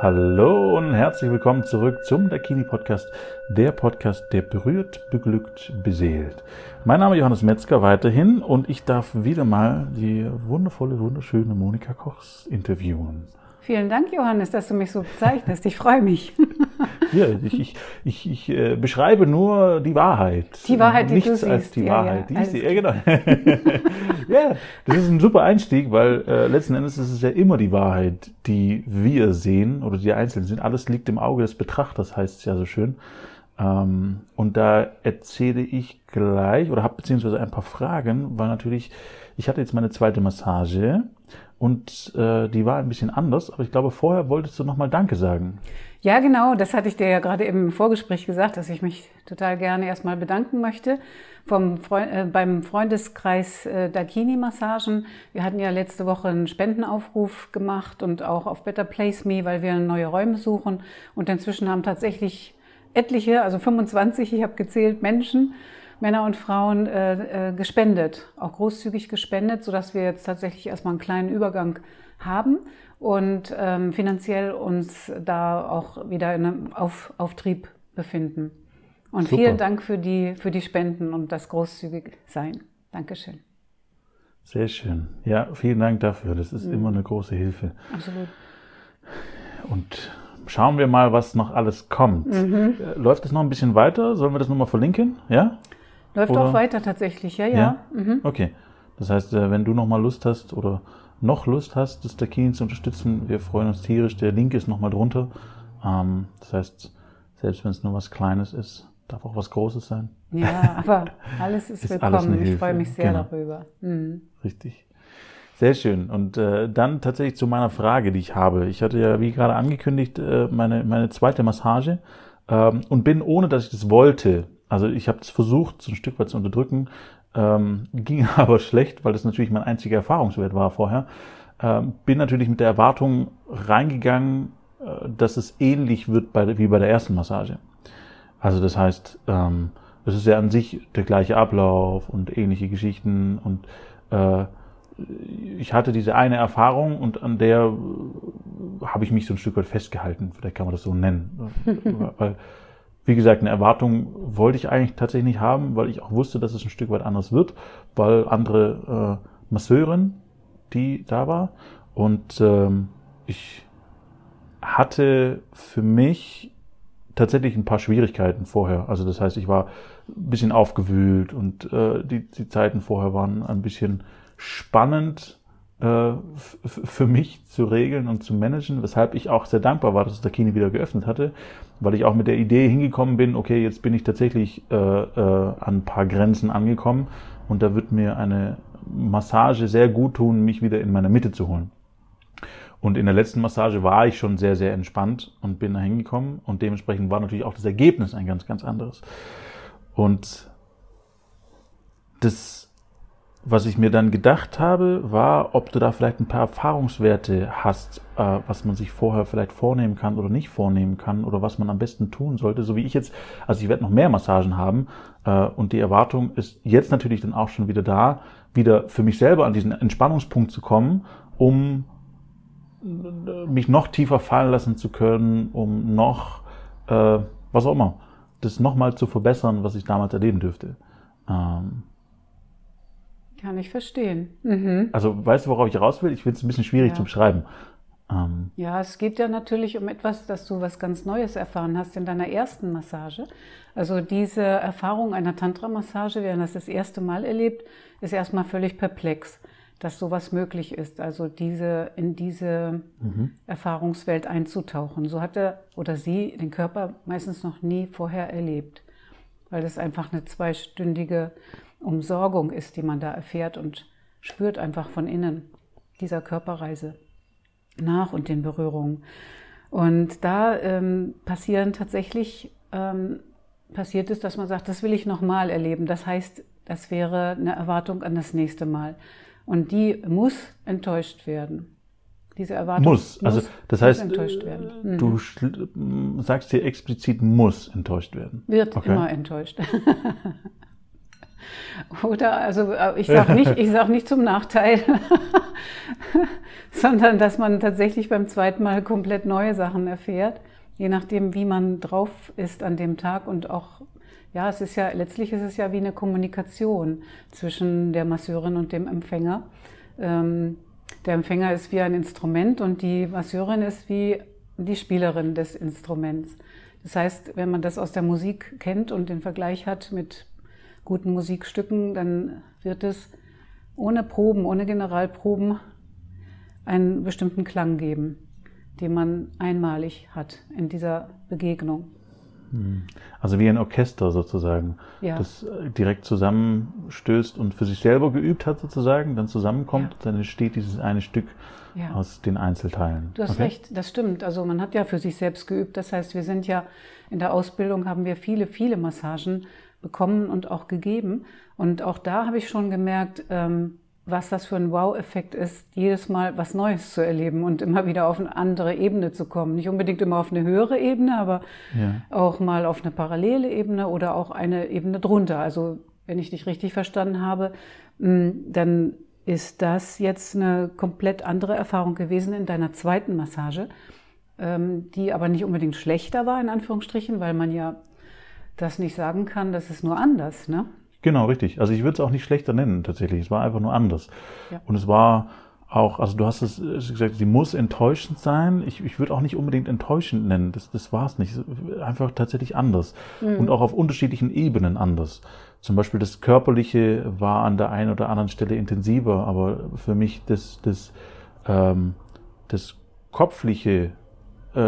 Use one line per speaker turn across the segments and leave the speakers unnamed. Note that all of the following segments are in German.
Hallo und herzlich willkommen zurück zum Dakini Podcast, der Podcast, der berührt, beglückt, beseelt. Mein Name ist Johannes Metzger weiterhin und ich darf wieder mal die wundervolle, wunderschöne Monika Kochs interviewen.
Vielen Dank, Johannes, dass du mich so bezeichnest. Ich freue mich.
Ja, ich, ich, ich, ich äh, beschreibe nur die Wahrheit.
Die Wahrheit, die
Nichts
du siehst.
als die
Ja,
Wahrheit.
ja,
die ich sehe. Ja, genau. ja, das ist ein super Einstieg, weil äh, letzten Endes ist es ja immer die Wahrheit, die wir sehen oder die Einzelnen sehen. Alles liegt im Auge des Betrachters, heißt es ja so schön. Ähm, und da erzähle ich gleich oder habe beziehungsweise ein paar Fragen, weil natürlich, ich hatte jetzt meine zweite Massage und äh, die war ein bisschen anders, aber ich glaube, vorher wolltest du nochmal Danke sagen.
Ja, genau, das hatte ich dir ja gerade im Vorgespräch gesagt, dass ich mich total gerne erstmal bedanken möchte vom Freund, äh, beim Freundeskreis äh, Dakini Massagen. Wir hatten ja letzte Woche einen Spendenaufruf gemacht und auch auf Better Place Me, weil wir neue Räume suchen. Und inzwischen haben tatsächlich etliche, also 25, ich habe gezählt, Menschen, Männer und Frauen äh, äh, gespendet, auch großzügig gespendet, sodass wir jetzt tatsächlich erstmal einen kleinen Übergang haben und ähm, finanziell uns da auch wieder in einem Auf, Auftrieb befinden. Und
Super.
vielen Dank für die, für die Spenden und das großzügig sein. Dankeschön.
Sehr schön. Ja, vielen Dank dafür. Das
Mhm.
ist immer eine große Hilfe.
Absolut.
Und schauen wir mal, was noch alles kommt.
Mhm.
Äh, Läuft es noch ein bisschen weiter? Sollen wir das nochmal verlinken? Ja?
Läuft
Oder-
auch weiter tatsächlich, ja, ja.
Ja?
Mhm.
Okay. Das heißt, äh, wenn du nochmal Lust hast oder noch Lust hast, das Dakini zu unterstützen, wir freuen uns tierisch. Der Link ist nochmal drunter. Ähm, Das heißt, selbst wenn es nur was Kleines ist, darf auch was Großes sein.
Ja, aber alles ist,
Ist
willkommen.
alles
ich freue mich sehr
genau.
darüber. Mhm.
Richtig. Sehr schön. Und äh, dann tatsächlich zu meiner Frage, die ich habe. Ich hatte ja, wie gerade angekündigt, äh, meine, meine zweite Massage ähm, und bin, ohne dass ich das wollte, also ich habe es versucht, so ein Stück weit zu unterdrücken, ähm, ging aber schlecht, weil das natürlich mein einziger Erfahrungswert war vorher. Ähm, bin natürlich mit der Erwartung reingegangen, äh, dass es ähnlich wird bei, wie bei der ersten Massage. Also das heißt, ähm, es ist ja an sich der gleiche Ablauf und ähnliche Geschichten und äh, ich hatte diese eine Erfahrung und an der äh, habe ich mich so ein Stück weit festgehalten. Vielleicht kann man das so nennen. weil, wie gesagt, eine Erwartung wollte ich eigentlich tatsächlich nicht haben, weil ich auch wusste, dass es ein Stück weit anders wird, weil andere äh, Masseurin, die da war und ähm, ich hatte für mich tatsächlich ein paar Schwierigkeiten vorher. Also das heißt, ich war ein bisschen aufgewühlt und äh, die, die Zeiten vorher waren ein bisschen spannend äh, für mich zu regeln und zu managen, weshalb ich auch sehr dankbar war, dass Dakini wieder geöffnet hatte, weil ich auch mit der Idee hingekommen bin, okay, jetzt bin ich tatsächlich äh, äh, an ein paar Grenzen angekommen und da wird mir eine Massage sehr gut tun, mich wieder in meine Mitte zu holen. Und in der letzten Massage war ich schon sehr, sehr entspannt und bin da hingekommen. Und dementsprechend war natürlich auch das Ergebnis ein ganz, ganz anderes. Und das, was ich mir dann gedacht habe, war, ob du da vielleicht ein paar Erfahrungswerte hast, äh, was man sich vorher vielleicht vornehmen kann oder nicht vornehmen kann oder was man am besten tun sollte. So wie ich jetzt, also ich werde noch mehr Massagen haben äh, und die Erwartung ist jetzt natürlich dann auch schon wieder da, wieder für mich selber an diesen Entspannungspunkt zu kommen, um mich noch tiefer fallen lassen zu können, um noch, äh, was auch immer, das nochmal zu verbessern, was ich damals erleben dürfte. Ähm,
Kann ich verstehen. Mhm.
also weißt du, worauf ich raus will? Ich finde es ein bisschen schwierig
Ja.
zu beschreiben. Ähm,
Ja, es geht ja natürlich um etwas, dass du was ganz Neues erfahren hast in deiner ersten Massage. Also diese Erfahrung einer Tantra-Massage, wer das das erste Mal erlebt, ist erstmal völlig perplex, dass sowas möglich ist. Also diese, in diese Erfahrungswelt einzutauchen. So hat er oder sie den Körper meistens noch nie vorher erlebt, weil das einfach eine zweistündige Umsorgung ist, die man da erfährt und spürt einfach von innen dieser Körperreise nach und den Berührungen. Und da ähm, passieren tatsächlich, ähm, passiert es, dass man sagt, das will ich nochmal erleben. Das heißt, das wäre eine Erwartung an das nächste Mal. Und die muss enttäuscht werden. Diese Erwartung
muss. Also das heißt,
enttäuscht werden.
äh,
Mhm.
du sagst dir explizit muss enttäuscht werden.
Wird
Okay.
immer enttäuscht. Oder, also äh, ich sage nicht, ich sag nicht zum Nachteil, sondern dass man tatsächlich beim zweiten Mal komplett neue Sachen erfährt, je nachdem, wie man drauf ist an dem Tag und auch, ja, es ist ja, letztlich ist es ja wie eine Kommunikation zwischen der Masseurin und dem Empfänger. Ähm, der Empfänger ist wie ein Instrument und die Masseurin ist wie die Spielerin des Instruments. Das heißt, wenn man das aus der Musik kennt und den Vergleich hat mit guten Musikstücken, dann wird es ohne Proben, ohne Generalproben einen bestimmten Klang geben, den man einmalig hat in dieser Begegnung.
Hm. Also wie ein Orchester sozusagen, ja. das direkt zusammenstößt und für sich selber geübt hat sozusagen, dann zusammenkommt, ja. dann entsteht dieses eine Stück ja. aus den Einzelteilen.
Du hast okay? recht, das stimmt. Also man hat ja für sich selbst geübt. Das heißt, wir sind ja in der Ausbildung haben wir viele, viele Massagen bekommen und auch gegeben. Und auch da habe ich schon gemerkt, ähm, was das für ein Wow-Effekt ist, jedes Mal was Neues zu erleben und immer wieder auf eine andere Ebene zu kommen. Nicht unbedingt immer auf eine höhere Ebene, aber ja. auch mal auf eine parallele Ebene oder auch eine Ebene drunter. Also wenn ich dich richtig verstanden habe, mm, dann ist das jetzt eine komplett andere Erfahrung gewesen in deiner zweiten Massage, ähm, die aber nicht unbedingt schlechter war, in Anführungsstrichen, weil man ja das nicht sagen kann, das ist nur anders, ne?
Genau, richtig. Also ich würde es auch nicht schlechter nennen, tatsächlich. Es war einfach nur anders. Ja. Und es war auch, also du hast es gesagt, sie muss enttäuschend sein. Ich, ich würde auch nicht unbedingt enttäuschend nennen. Das, das war es nicht. Einfach tatsächlich anders. Mhm. Und auch auf unterschiedlichen Ebenen anders. Zum Beispiel das Körperliche war an der einen oder anderen Stelle intensiver, aber für mich das, das, ähm, das kopfliche äh,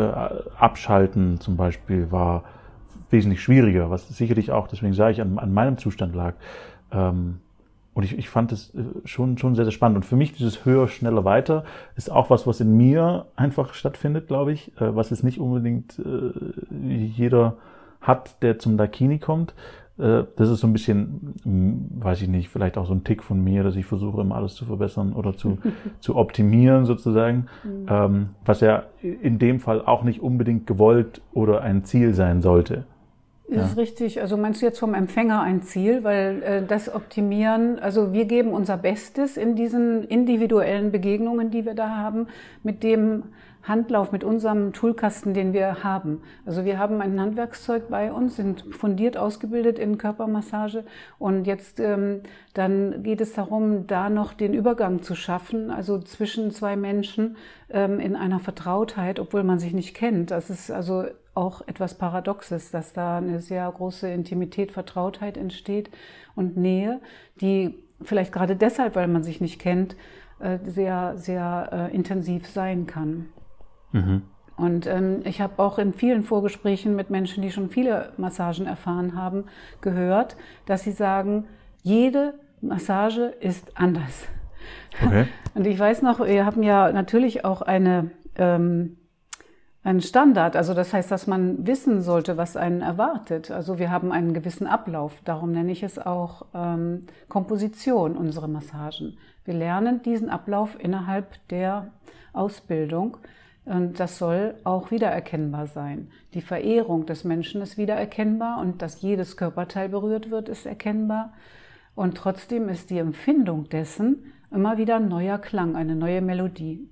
Abschalten zum Beispiel war wesentlich schwieriger, was sicherlich auch, deswegen sage ich, an, an meinem Zustand lag. Ähm, und ich, ich fand es äh, schon, schon sehr, sehr spannend. Und für mich dieses höher, schneller, weiter ist auch was, was in mir einfach stattfindet, glaube ich, äh, was es nicht unbedingt äh, jeder hat, der zum Dakini kommt. Äh, das ist so ein bisschen, weiß ich nicht, vielleicht auch so ein Tick von mir, dass ich versuche, immer alles zu verbessern oder zu, zu optimieren sozusagen, mhm. ähm, was ja in dem Fall auch nicht unbedingt gewollt oder ein Ziel sein sollte.
Ist richtig. Also meinst du jetzt vom Empfänger ein Ziel, weil äh, das Optimieren, also wir geben unser Bestes in diesen individuellen Begegnungen, die wir da haben, mit dem Handlauf, mit unserem Toolkasten, den wir haben. Also wir haben ein Handwerkszeug bei uns, sind fundiert ausgebildet in Körpermassage und jetzt ähm, dann geht es darum, da noch den Übergang zu schaffen, also zwischen zwei Menschen ähm, in einer Vertrautheit, obwohl man sich nicht kennt. Das ist also auch etwas Paradoxes, dass da eine sehr große Intimität, Vertrautheit entsteht und Nähe, die vielleicht gerade deshalb, weil man sich nicht kennt, äh, sehr, sehr äh, intensiv sein kann. Mhm. Und ähm, ich habe auch in vielen Vorgesprächen mit Menschen, die schon viele Massagen erfahren haben, gehört, dass sie sagen, jede Massage ist anders. Okay. Und ich weiß noch, wir haben ja natürlich auch eine ähm, ein Standard. Also das heißt, dass man wissen sollte, was einen erwartet. Also wir haben einen gewissen Ablauf. Darum nenne ich es auch ähm, Komposition, unsere Massagen. Wir lernen diesen Ablauf innerhalb der Ausbildung. Und das soll auch wiedererkennbar sein. Die Verehrung des Menschen ist wiedererkennbar und dass jedes Körperteil berührt wird, ist erkennbar. Und trotzdem ist die Empfindung dessen immer wieder ein neuer Klang, eine neue Melodie,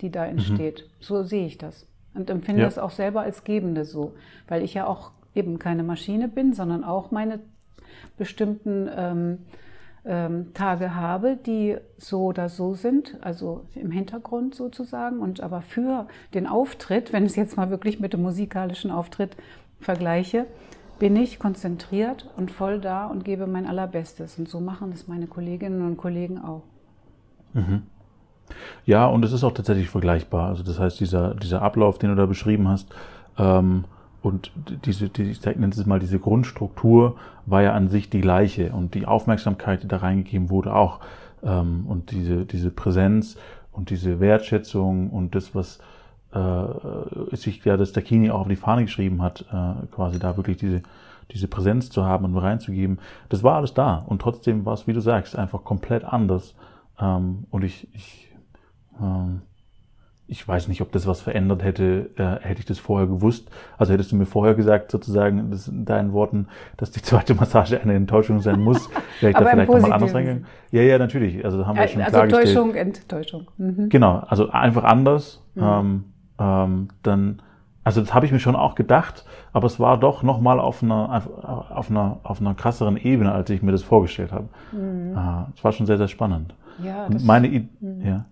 die da entsteht. Mhm. So sehe ich das und empfinde ja. das auch selber als Gebende so, weil ich ja auch eben keine Maschine bin, sondern auch meine bestimmten ähm, ähm, Tage habe, die so oder so sind, also im Hintergrund sozusagen. Und aber für den Auftritt, wenn es jetzt mal wirklich mit dem musikalischen Auftritt vergleiche, bin ich konzentriert und voll da und gebe mein Allerbestes. Und so machen das meine Kolleginnen und Kollegen auch.
Mhm. Ja, und es ist auch tatsächlich vergleichbar. Also das heißt, dieser, dieser Ablauf, den du da beschrieben hast, ähm, und diese, die, ich nenne es mal, diese Grundstruktur war ja an sich die gleiche und die Aufmerksamkeit, die da reingegeben wurde, auch. Ähm, und diese, diese Präsenz und diese Wertschätzung und das, was äh, sich ja das Dakini auch auf die Fahne geschrieben hat, äh, quasi da wirklich diese, diese Präsenz zu haben und reinzugeben, das war alles da. Und trotzdem war es, wie du sagst, einfach komplett anders. Ähm, und ich, ich ähm, ich weiß nicht, ob das was verändert hätte, äh, hätte ich das vorher gewusst. Also hättest du mir vorher gesagt, sozusagen, das in deinen Worten, dass die zweite Massage eine Enttäuschung sein muss, wäre ich da vielleicht nochmal anders reingegangen. Ja, ja, natürlich. Also haben wir schon also klargestellt.
Täuschung, Enttäuschung.
Mhm. Genau, also einfach anders. Mhm. Ähm, ähm, dann, also das habe ich mir schon auch gedacht, aber es war doch nochmal auf einer, auf einer, auf einer krasseren Ebene, als ich mir das vorgestellt habe. Mhm. Äh, es war schon sehr, sehr spannend.
Ja,
Und meine, I mhm. ja.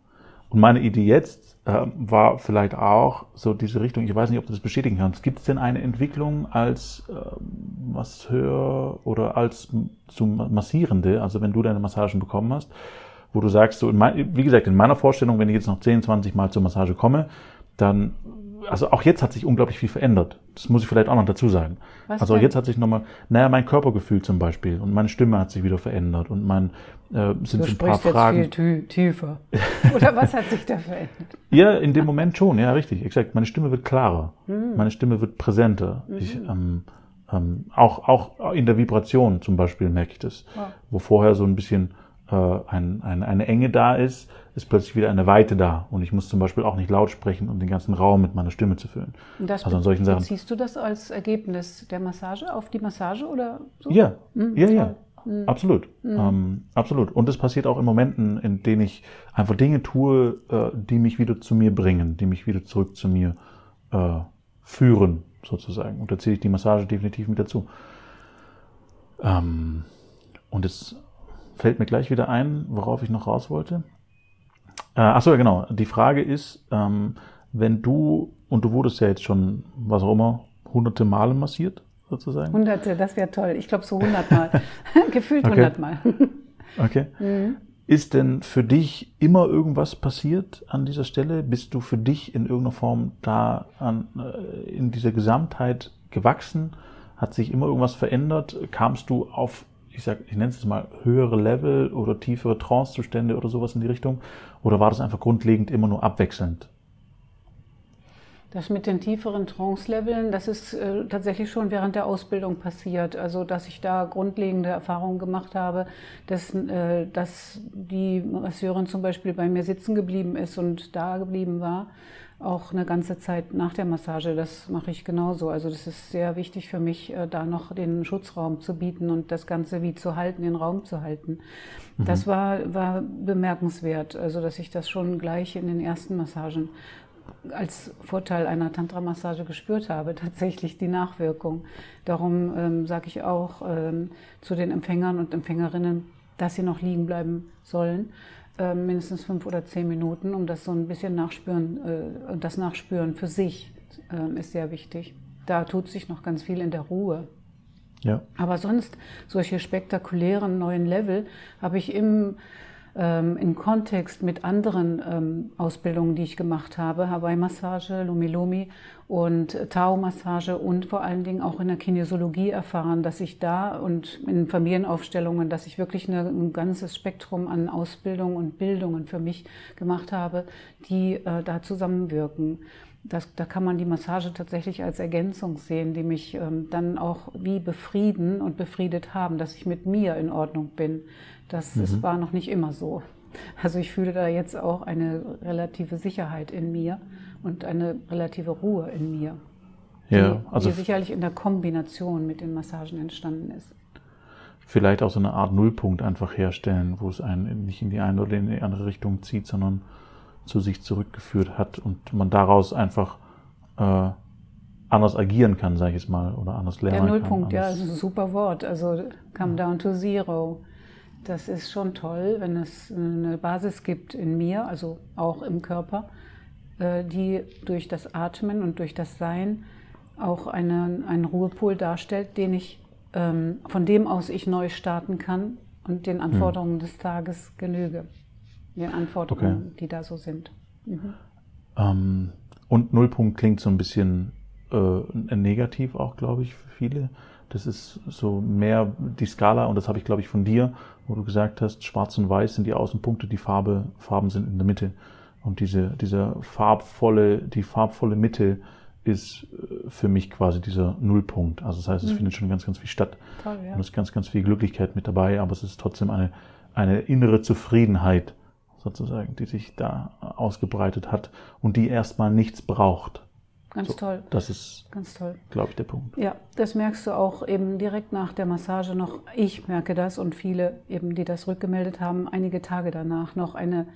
Und meine Idee jetzt äh, war vielleicht auch so diese Richtung, ich weiß nicht, ob du das bestätigen kannst. Gibt es denn eine Entwicklung als äh, Masseur oder als zum Massierende, also wenn du deine Massagen bekommen hast, wo du sagst, so mein, wie gesagt, in meiner Vorstellung, wenn ich jetzt noch 10, 20 Mal zur Massage komme, dann also auch jetzt hat sich unglaublich viel verändert. Das muss ich vielleicht auch noch dazu sagen. Was also denn? jetzt hat sich nochmal, naja, mein Körpergefühl zum Beispiel und meine Stimme hat sich wieder verändert und mein äh, sind du so ein paar Fragen.
Jetzt viel tiefer. Oder was hat sich da verändert?
ja, in dem Moment schon, ja, richtig, exakt. Meine Stimme wird klarer, mhm. meine Stimme wird präsenter. Mhm. Ich, ähm, ähm, auch, auch in der Vibration zum Beispiel merke ich das, wow. wo vorher so ein bisschen äh, ein, ein, eine Enge da ist, ist plötzlich wieder eine Weite da. Und ich muss zum Beispiel auch nicht laut sprechen, um den ganzen Raum mit meiner Stimme zu füllen.
Und das also an solchen Sachen. Siehst du das als Ergebnis der Massage auf die Massage oder so?
Ja, mhm, ja, ja. Mhm. Absolut. Mhm. Ähm, absolut. Und das passiert auch in Momenten, in denen ich einfach Dinge tue, äh, die mich wieder zu mir bringen, die mich wieder zurück zu mir äh, führen, sozusagen. Und da zähle ich die Massage definitiv mit dazu. Ähm, und es fällt mir gleich wieder ein, worauf ich noch raus wollte. Äh, achso, ja, genau. Die Frage ist, ähm, wenn du, und du wurdest ja jetzt schon, was auch immer, hunderte Male massiert, sozusagen?
Hunderte, das wäre toll. Ich glaube so hundertmal. Gefühlt hundertmal.
okay. Mhm. Ist denn für dich immer irgendwas passiert an dieser Stelle? Bist du für dich in irgendeiner Form da an, äh, in dieser Gesamtheit gewachsen? Hat sich immer irgendwas verändert? Kamst du auf ich sag, ich nenne es mal höhere Level oder tiefere Trancezustände oder sowas in die Richtung? Oder war das einfach grundlegend immer nur abwechselnd?
Das mit den tieferen Trance-Leveln, das ist äh, tatsächlich schon während der Ausbildung passiert. Also, dass ich da grundlegende Erfahrungen gemacht habe, dass, äh, dass die Masseurin zum Beispiel bei mir sitzen geblieben ist und da geblieben war auch eine ganze Zeit nach der Massage. Das mache ich genauso. Also das ist sehr wichtig für mich, äh, da noch den Schutzraum zu bieten und das Ganze wie zu halten, den Raum zu halten. Mhm. Das war, war bemerkenswert, also dass ich das schon gleich in den ersten Massagen als Vorteil einer Tantra-Massage gespürt habe, tatsächlich die Nachwirkung. Darum ähm, sage ich auch ähm, zu den Empfängern und Empfängerinnen, dass sie noch liegen bleiben sollen äh, mindestens fünf oder zehn Minuten, um das so ein bisschen nachspüren, äh, das Nachspüren für sich äh, ist sehr wichtig. Da tut sich noch ganz viel in der Ruhe. Ja. Aber sonst solche spektakulären neuen Level habe ich im ähm, in Kontext mit anderen ähm, Ausbildungen, die ich gemacht habe, Hawaii-Massage, Lumi-Lumi und Tao-Massage und vor allen Dingen auch in der Kinesiologie erfahren, dass ich da und in Familienaufstellungen, dass ich wirklich eine, ein ganzes Spektrum an Ausbildungen und Bildungen für mich gemacht habe, die äh, da zusammenwirken. Das, da kann man die Massage tatsächlich als Ergänzung sehen, die mich ähm, dann auch wie befrieden und befriedet haben, dass ich mit mir in Ordnung bin. Das mhm. ist, war noch nicht immer so. Also ich fühle da jetzt auch eine relative Sicherheit in mir und eine relative Ruhe in mir,
ja,
die, also die sicherlich in der Kombination mit den Massagen entstanden ist.
Vielleicht auch so eine Art Nullpunkt einfach herstellen, wo es einen nicht in die eine oder in die andere Richtung zieht, sondern zu sich zurückgeführt hat und man daraus einfach äh, anders agieren kann, sage ich jetzt mal, oder anders lernen kann.
Der Nullpunkt, kann, ja, ist ein super Wort. Also come down to zero. Das ist schon toll, wenn es eine Basis gibt in mir, also auch im Körper, äh, die durch das Atmen und durch das Sein auch eine, einen Ruhepol darstellt, den ich, ähm, von dem aus ich neu starten kann und den Anforderungen hm. des Tages genüge den Anforderungen, okay. die da so sind. Mhm.
Ähm, und Nullpunkt klingt so ein bisschen äh, negativ auch, glaube ich, für viele. Das ist so mehr die Skala, und das habe ich, glaube ich, von dir, wo du gesagt hast, schwarz und weiß sind die Außenpunkte, die Farbe, Farben sind in der Mitte. Und diese, diese farbvolle, die farbvolle Mitte ist äh, für mich quasi dieser Nullpunkt. Also das heißt, es mhm. findet schon ganz, ganz viel statt. Toll, ja. Und es ist ganz, ganz viel Glücklichkeit mit dabei, aber es ist trotzdem eine, eine innere Zufriedenheit sozusagen, die sich da ausgebreitet hat und die erstmal nichts braucht.
Ganz
So,
toll.
Das ist,
Ganz toll.
glaube ich, der Punkt.
Ja, das merkst du auch eben direkt nach der Massage noch. Ich merke das und viele eben, die das rückgemeldet haben, einige Tage danach noch eine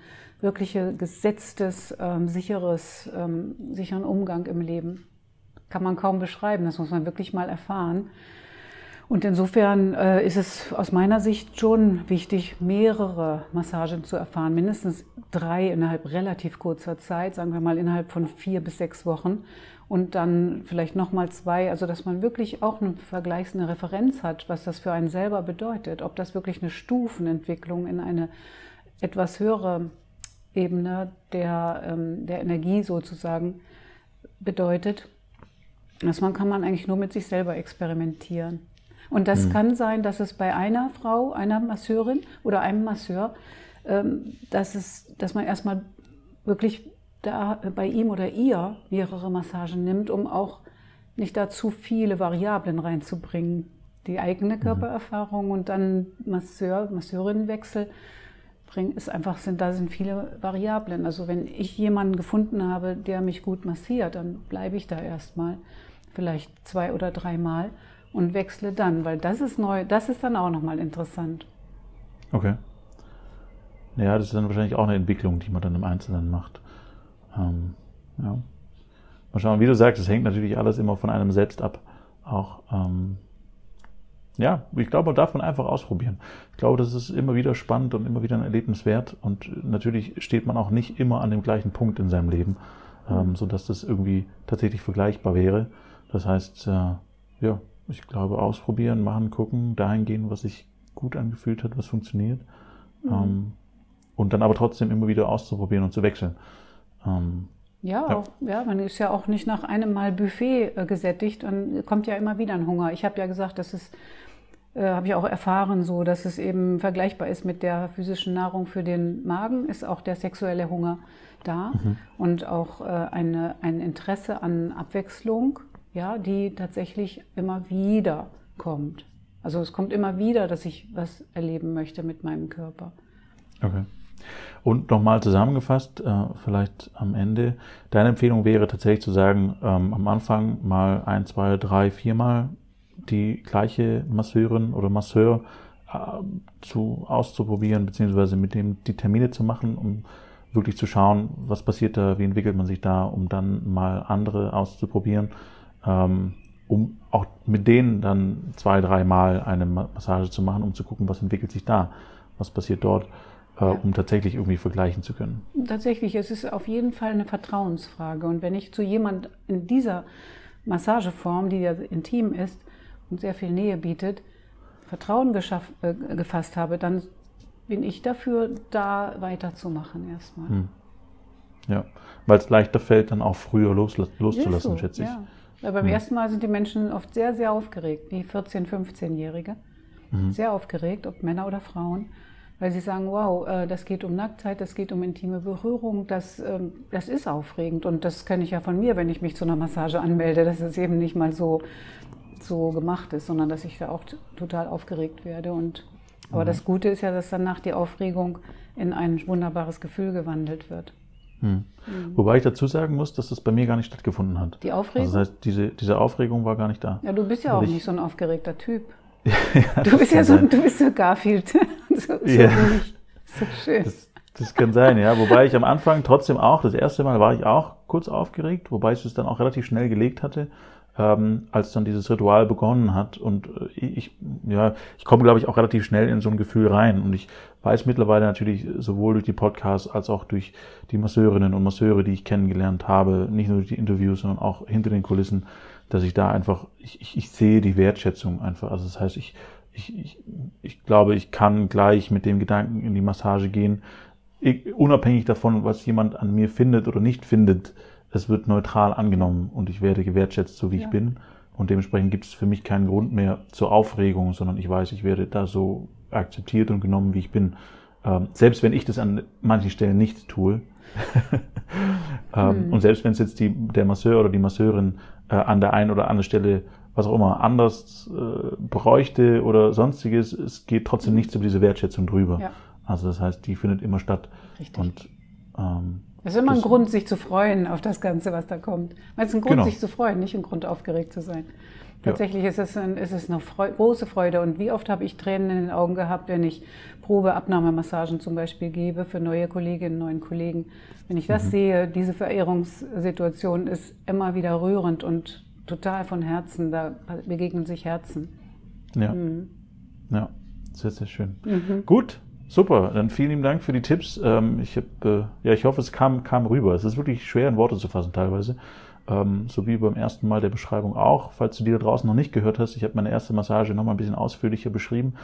wirkliche gesetztes, ähm, sicheres, ähm, sicheren Umgang im Leben. Kann man kaum beschreiben. Das muss man wirklich mal erfahren. Und insofern äh, ist es aus meiner Sicht schon wichtig, mehrere Massagen zu erfahren, mindestens drei innerhalb relativ kurzer Zeit, sagen wir mal innerhalb von vier bis sechs Wochen und dann vielleicht nochmal zwei, also dass man wirklich auch eine vergleichsende Referenz hat, was das für einen selber bedeutet, ob das wirklich eine Stufenentwicklung in eine etwas höhere Ebene der, ähm, der Energie sozusagen bedeutet. Das kann man eigentlich nur mit sich selber experimentieren. Und das kann sein, dass es bei einer Frau, einer Masseurin oder einem Masseur, ähm, dass, es, dass man erstmal wirklich da bei ihm oder ihr mehrere Massagen nimmt, um auch nicht da zu viele Variablen reinzubringen. Die eigene Körpererfahrung und dann Masseur, Masseurinnenwechsel bringen, ist einfach, sind, da sind viele Variablen. Also wenn ich jemanden gefunden habe, der mich gut massiert, dann bleibe ich da erstmal, vielleicht zwei oder dreimal und wechsle dann, weil das ist neu, das ist dann auch nochmal interessant.
Okay. Ja, das ist dann wahrscheinlich auch eine Entwicklung, die man dann im Einzelnen macht. Ähm, ja. Mal schauen, wie du sagst, es hängt natürlich alles immer von einem selbst ab. Auch, ähm, ja, ich glaube, darf man einfach ausprobieren. Ich glaube, das ist immer wieder spannend und immer wieder ein Erlebnis wert. Und natürlich steht man auch nicht immer an dem gleichen Punkt in seinem Leben, ähm, sodass das irgendwie tatsächlich vergleichbar wäre. Das heißt, äh, ja, ich glaube, ausprobieren, machen, gucken, dahin gehen, was sich gut angefühlt hat, was funktioniert. Ähm, und dann aber trotzdem immer wieder auszuprobieren und zu wechseln. Ähm,
Ja,
Ja.
Auch, ja, man ist ja auch nicht nach einem Mal Buffet äh, gesättigt und kommt ja immer wieder ein Hunger. Ich habe ja gesagt, das ist, äh, habe ich auch erfahren, so, dass es eben vergleichbar ist mit der physischen Nahrung für den Magen, ist auch der sexuelle Hunger da und auch äh, eine, ein Interesse an Abwechslung, ja, die tatsächlich immer wieder kommt. Also es kommt immer wieder, dass ich was erleben möchte mit meinem Körper.
Okay. Und nochmal zusammengefasst, äh, vielleicht am Ende, deine Empfehlung wäre tatsächlich zu sagen, ähm, am Anfang mal ein, zwei, drei, viermal die gleiche Masseurin oder Masseur äh, zu, auszuprobieren, beziehungsweise mit dem die Termine zu machen, um wirklich zu schauen, was passiert da, wie entwickelt man sich da, um dann mal andere auszuprobieren, um auch mit denen dann zwei, dreimal eine Ma- Massage zu machen, um zu gucken, was entwickelt sich da, was passiert dort, äh, um tatsächlich irgendwie vergleichen zu können.
Tatsächlich, es ist auf jeden Fall eine Vertrauensfrage. Und wenn ich zu jemand in dieser Massageform, die ja intim ist und sehr viel Nähe bietet, Vertrauen geschaff, äh, gefasst habe, dann bin ich dafür, da weiterzumachen erstmal.
Hm. Ja, weil es leichter fällt, dann auch früher
Ist
loszulassen,
so,
schätze ich.
Ja. Weil beim
Hm.
ersten Mal sind die Menschen oft sehr, sehr aufgeregt, wie 14-, 15-Jährige.
Mhm.
Sehr aufgeregt, ob Männer oder Frauen, weil sie sagen, wow, äh, das geht um Nacktheit, das geht um intime Berührung, das, ähm, das ist aufregend. Und das kenne ich ja von mir, wenn ich mich zu einer Massage anmelde, dass es eben nicht mal so, so gemacht ist, sondern dass ich da auch total aufgeregt werde. Und, aber
Mhm.
das Gute ist ja, dass danach die Aufregung in ein wunderbares Gefühl gewandelt wird.
Hm. Wobei ich dazu sagen muss, dass das bei mir gar nicht stattgefunden hat.
Die
Also
Aufregung?
das heißt, diese, diese Aufregung war gar nicht da.
ja, du bist ja auch
ich-
nicht so ein aufgeregter Typ.
Ja,
Du bist ja so,
sein.
du bist so Garfield. so, so
Ja.
So schön.
Das, das kann sein, ja. Wobei ich am Anfang trotzdem auch, das erste Mal war ich auch kurz aufgeregt, wobei ich es dann auch relativ schnell gelegt hatte, ähm, als dann dieses Ritual begonnen hat. Und äh, ich, ja, ich komme, glaube ich, auch relativ schnell in so ein Gefühl rein. Und ich weiß mittlerweile natürlich sowohl durch die Podcasts als auch durch die Masseurinnen und Masseure, die ich kennengelernt habe, nicht nur durch die Interviews, sondern auch hinter den Kulissen, dass ich da einfach, ich, ich, ich sehe die Wertschätzung einfach. Also das heißt, ich, ich, ich, ich glaube, ich kann gleich mit dem Gedanken in die Massage gehen, ich, unabhängig davon, was jemand an mir findet oder nicht findet, es wird neutral angenommen und ich werde gewertschätzt, so wie
Ja.
ich bin. Und dementsprechend gibt es für mich keinen Grund mehr zur Aufregung, sondern ich weiß, ich werde da so akzeptiert und genommen, wie ich bin. Ähm, selbst wenn ich das an manchen Stellen nicht tue. ähm,
Mhm.
Und selbst wenn es jetzt die, der Masseur oder die Masseurin äh, an der einen oder anderen Stelle, was auch immer, anders äh, bräuchte oder sonstiges, es geht trotzdem nichts über diese Wertschätzung drüber.
Ja.
Also das heißt, die findet immer statt.
Richtig.
Und ähm,
Es ist immer ein
das-
Grund, sich zu freuen auf das Ganze, was da kommt. Es ist ein Grund,
Genau.
sich zu freuen, nicht ein Grund, aufgeregt zu sein. Tatsächlich ist es, ein, ist es eine Freu große Freude. Und wie oft habe ich Tränen in den Augen gehabt, wenn ich Probeabnahmemassagen zum Beispiel gebe für neue Kolleginnen, neuen Kollegen. Wenn ich
Mhm.
das sehe, diese Verehrungssituation ist immer wieder rührend und total von Herzen. Da begegnen sich Herzen.
ja,
Mhm.
ja, sehr, sehr schön. Gut, super. Dann vielen lieben Dank für die Tipps. Ähm, ich hab, äh, ja, ich hoffe, es kam, kam rüber. Es ist wirklich schwer in Worte zu fassen teilweise. Ähm, so wie beim ersten Mal der Beschreibung auch. Falls du die da draußen noch nicht gehört hast, ich habe meine erste Massage nochmal ein bisschen ausführlicher beschrieben.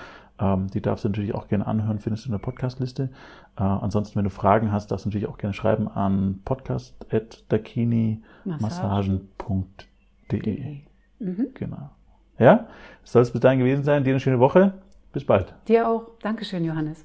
Ähm, die darfst du natürlich auch gerne anhören, findest du in der Podcastliste. Äh, ansonsten, wenn du Fragen hast, darfst du natürlich auch gerne schreiben an podcast.dakini-massagen.de. Genau. Ja, das soll es bis dahin gewesen sein. Dir eine schöne Woche. Bis bald.
Dir auch. Dankeschön, Johannes.